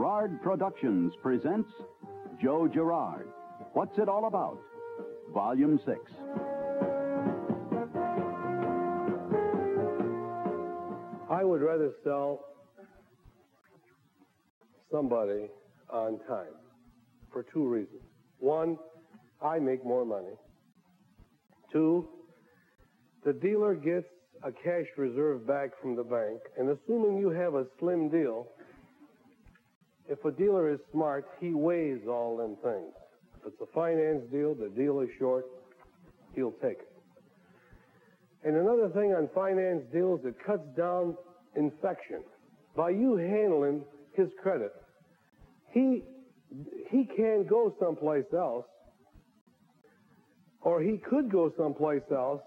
Girard Productions presents Joe Girard. What's it all about? Volume 6. I would rather sell somebody on time for two reasons. One, I make more money. Two, the dealer gets a cash reserve back from the bank, and assuming you have a slim deal, if a dealer is smart, he weighs all them things. If it's a finance deal, the deal is short, he'll take it. And another thing on finance deals, it cuts down infection. By you handling his credit, he he can't go someplace else, or he could go someplace else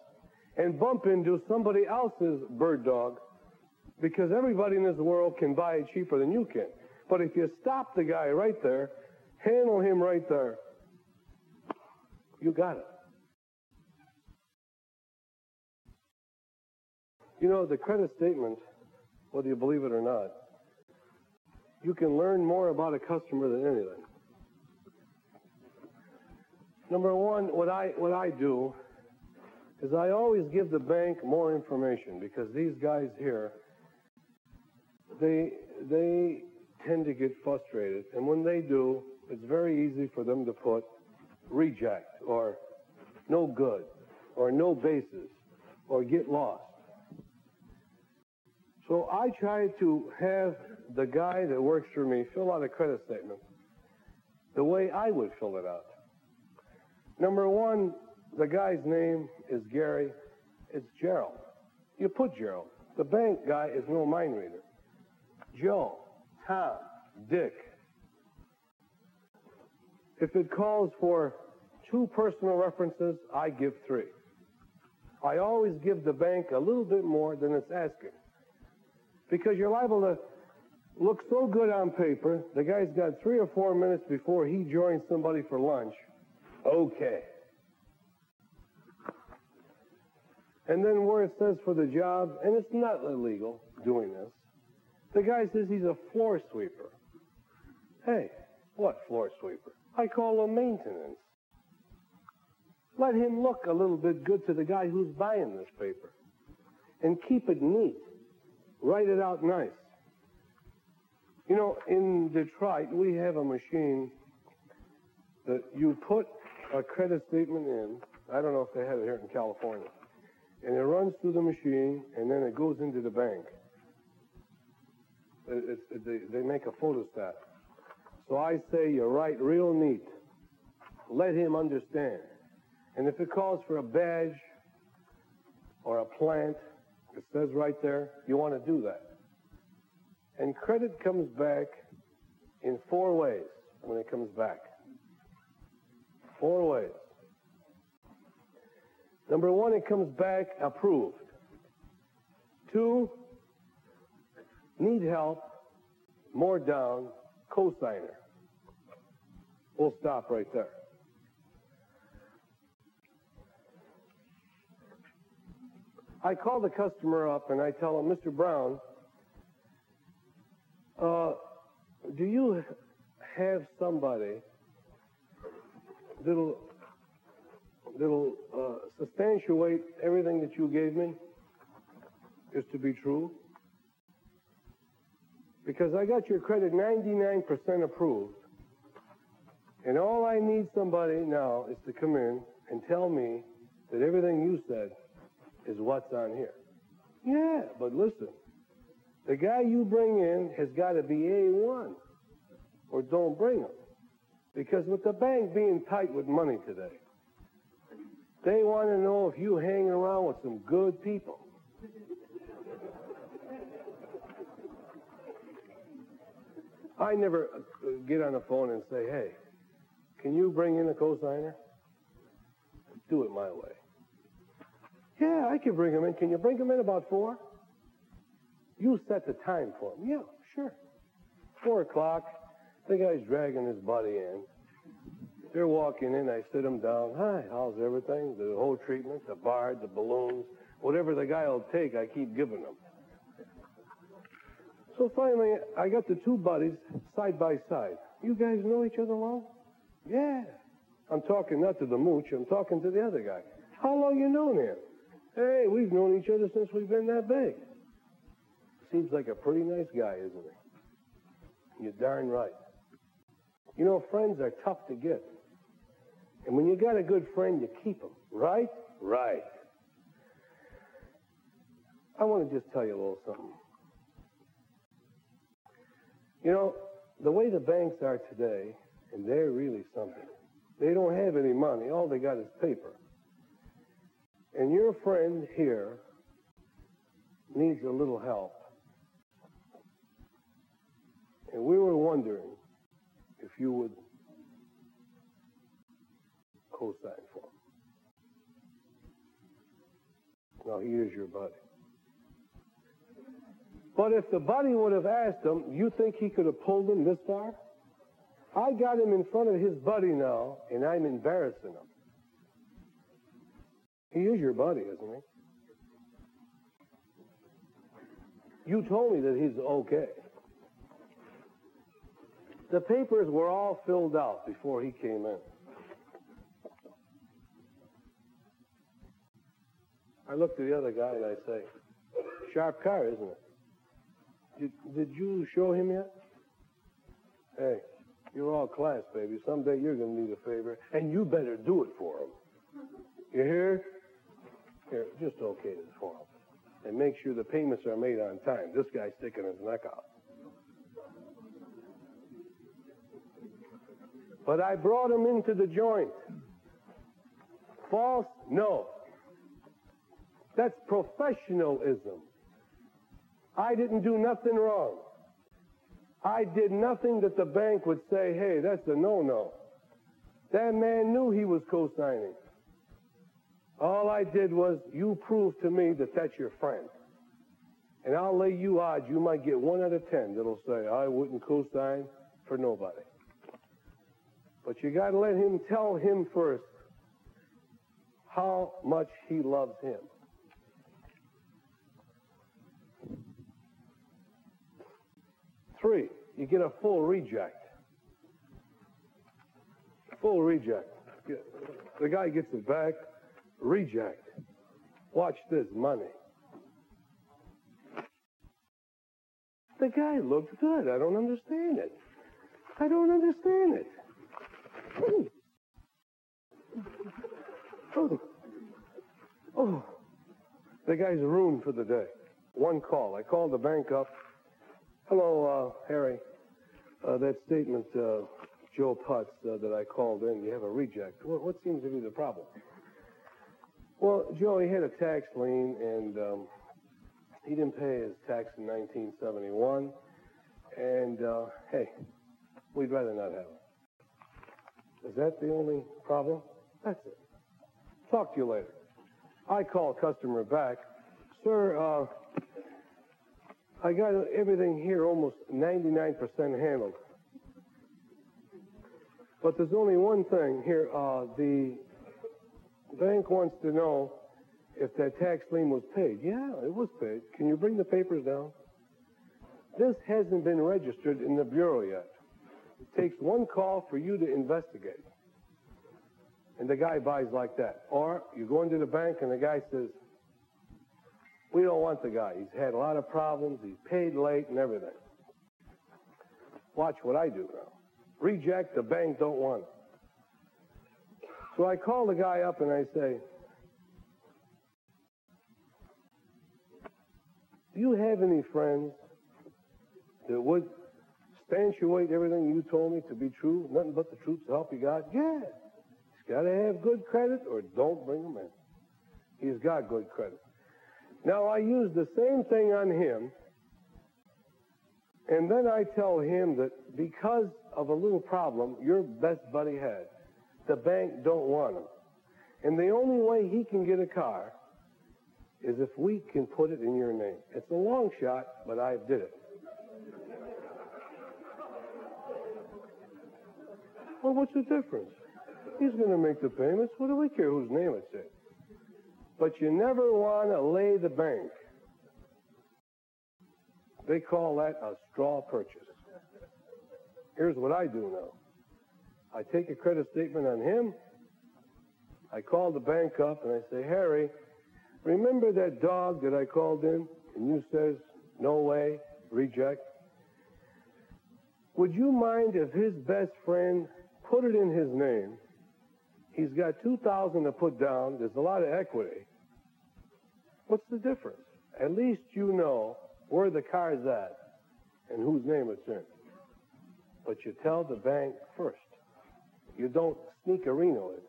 and bump into somebody else's bird dog because everybody in this world can buy it cheaper than you can. But if you stop the guy right there, handle him right there, you got it. You know, the credit statement, whether you believe it or not, you can learn more about a customer than anything. Number one, what I, what I do is I always give the bank more information because these guys here, they, they tend to get frustrated. And when they do, it's very easy for them to put reject or no good or no basis or get lost. So I try to have the guy that works for me fill out a credit statement the way I would fill it out. Number one, the guy's name is Gary. It's Gerald. You put Gerald. The bank guy is no mind reader. Joe, Tom, Dick. If it calls for two personal references, I give three. I always give the bank a little bit more than it's asking. Because you're liable to look so good on paper, the guy's got three or four minutes before he joins somebody for lunch. Okay. And then where it says for the job, and it's not illegal doing this, the guy says he's a floor sweeper. Hey, what floor sweeper? I call him maintenance. Let him look a little bit good to the guy who's buying this paper. And keep it neat. Write it out nice. You know, in Detroit, we have a machine that you put a credit statement in. I don't know if they have it here in California and it runs through the machine, and then it goes into the bank. It, they, they make a photostat. So I say you write real neat. Let him understand. And if it calls for a badge or a plant, it says right there, you want to do that. And credit comes back in four ways when it comes back. Four ways. Number one, it comes back approved. Two, need help, more down, cosigner. We'll stop right there. I call the customer up and I tell him, Mr. Brown, uh, do you have somebody that'll that'll uh, substantiate everything that you gave me is to be true? Because I got your credit 99% approved. And all I need somebody now is to come in and tell me that everything you said is what's on here. Yeah, but listen, the guy you bring in has got to be A1 or don't bring him. Because with the bank being tight with money today, they want to know if you hang around with some good people. I never uh, get on the phone and say, hey, can you bring in a cosigner? Do it my way. Yeah, I can bring him in. Can you bring him in about four? You set the time for him. Yeah, sure. Four o'clock. The guy's dragging his buddy in. They're walking in, I sit them down. Hi, how's everything? The whole treatment, the bard, the balloons, whatever the guy will take, I keep giving them. So finally, I got the two buddies side by side. You guys know each other long? Yeah. I'm talking not to the mooch, I'm talking to the other guy. How long you known him? Hey, we've known each other since we've been that big. Seems like a pretty nice guy, isn't he? You're darn right. You know, friends are tough to get. And when you got a good friend, you keep them, right? Right. I want to just tell you a little something. You know, the way the banks are today, and they're really something. They don't have any money. All they got is paper. And your friend here needs a little help. And we were wondering if you would co-sign for him. Now, he is your buddy. But if the buddy would have asked him, you think he could have pulled him this far? I got him in front of his buddy now, and I'm embarrassing him. He is your buddy, isn't he? You told me that he's okay. The papers were all filled out before he came in. I looked at the other guy and I say, sharp car, isn't it? Did, did you show him yet? Hey, you're all class, baby. Someday you're going to need a favor, and you better do it for him. You hear? Here, just okay this for him. And make sure the payments are made on time. This guy's sticking his neck out. But I brought him into the joint. False? No. That's professionalism. I didn't do nothing wrong. I did nothing that the bank would say, hey, that's a no-no. That man knew he was co-signing. All I did was, you prove to me that that's your friend. And I'll lay you odds you might get one out of ten that'll say, I wouldn't co-sign for nobody. But you got to let him tell him first how much he loves him. Three, you get a full reject. Full reject. The guy gets it back, reject. Watch this money. The guy looked good. I don't understand it. I don't understand it. Oh. Oh. The guy's ruined for the day. One call. I called the bank up. Hello, uh, Harry. Uh, that statement, uh, Joe Putz, uh, that I called in, you have a reject. What, what, seems to be the problem? Well, Joe, he had a tax lien, and um, he didn't pay his tax in 1971. And, uh, hey, we'd rather not have it. Is that the only problem? That's it. Talk to you later. I call customer back. Sir, uh, I got everything here almost 99% handled. But there's only one thing here. Uh, the bank wants to know if that tax lien was paid. Yeah, it was paid. Can you bring the papers down? This hasn't been registered in the Bureau yet. It takes one call for you to investigate. And the guy buys like that. Or you go into the bank and the guy says, we don't want the guy. He's had a lot of problems. He's paid late and everything. Watch what I do now. Reject, the bank don't want it. So I call the guy up and I say, Do you have any friends that would substantiate everything you told me to be true? Nothing but the truth to help you God? Yeah. He's got to have good credit or don't bring him in. He's got good credit. Now I use the same thing on him, and then I tell him that because of a little problem your best buddy had, the bank don't want him. And the only way he can get a car is if we can put it in your name. It's a long shot, but I did it. Well, what's the difference? He's going to make the payments. What do we care whose name it's in? But you never want to lay the bank. They call that a straw purchase. Here's what I do now. I take a credit statement on him. I call the bank up and I say, Harry, remember that dog that I called in? And you says, no way, reject. Would you mind if his best friend put it in his name? He's got 2000 to put down. There's a lot of equity. What's the difference? At least you know where the car's at and whose name it's in. But you tell the bank first. You don't sneak a Reno in.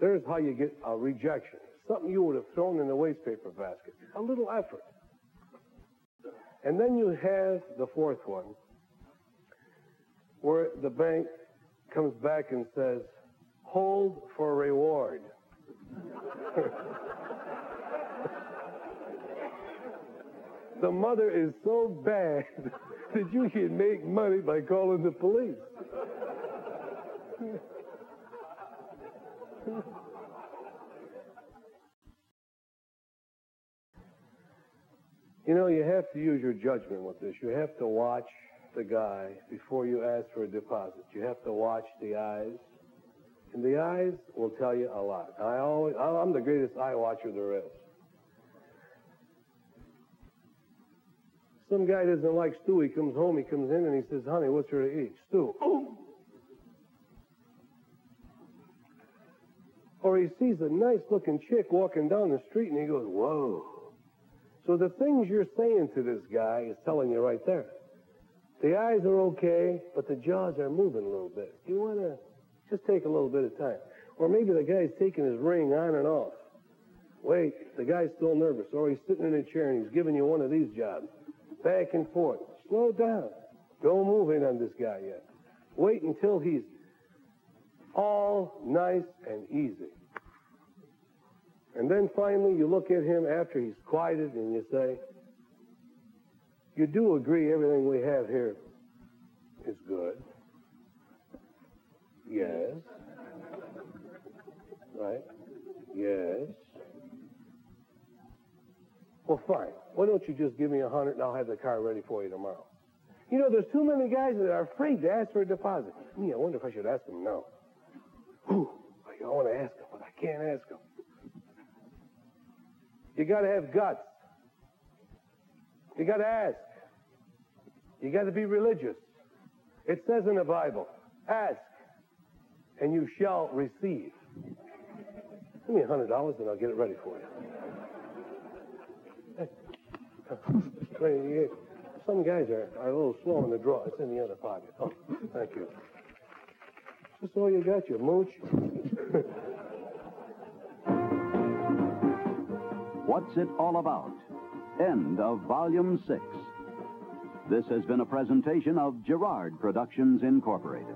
There's how you get a rejection. Something you would have thrown in the wastepaper basket. A little effort. And then you have the fourth one, where the bank comes back and says, hold for reward. the mother is so bad that you can make money by calling the police. you know, you have to use your judgment with this. You have to watch the guy before you ask for a deposit. You have to watch the eyes. And the eyes will tell you a lot. I always, I'm the greatest eye watcher there is. Some guy doesn't like stew. He comes home, he comes in and he says, honey, what's there to eat? Stew. Ooh. Or he sees a nice looking chick walking down the street and he goes, whoa. So the things you're saying to this guy is telling you right there. The eyes are okay, but the jaws are moving a little bit. You want to just take a little bit of time. Or maybe the guy's taking his ring on and off. Wait, the guy's still nervous. Or he's sitting in a chair and he's giving you one of these jobs. Back and forth. Slow down. Don't move in on this guy yet. Wait until he's all nice and easy. And then finally you look at him after he's quieted and you say, you do agree everything we have here is good. Yes. Right? Yes. Well, fine. Why don't you just give me a hundred and I'll have the car ready for you tomorrow? You know, there's too many guys that are afraid to ask for a deposit. Me, I wonder if I should ask them now. Whew, I want to ask them, but I can't ask them. You got to have guts. You got to ask. You got to be religious. It says in the Bible, ask and you shall receive. Give me a hundred dollars and I'll get it ready for you. Some guys are, are a little slow in the draw. It's in the other pocket. Oh, thank you. Just all you got, you mooch. What's it all about? End of Volume 6. This has been a presentation of Girard Productions Incorporated.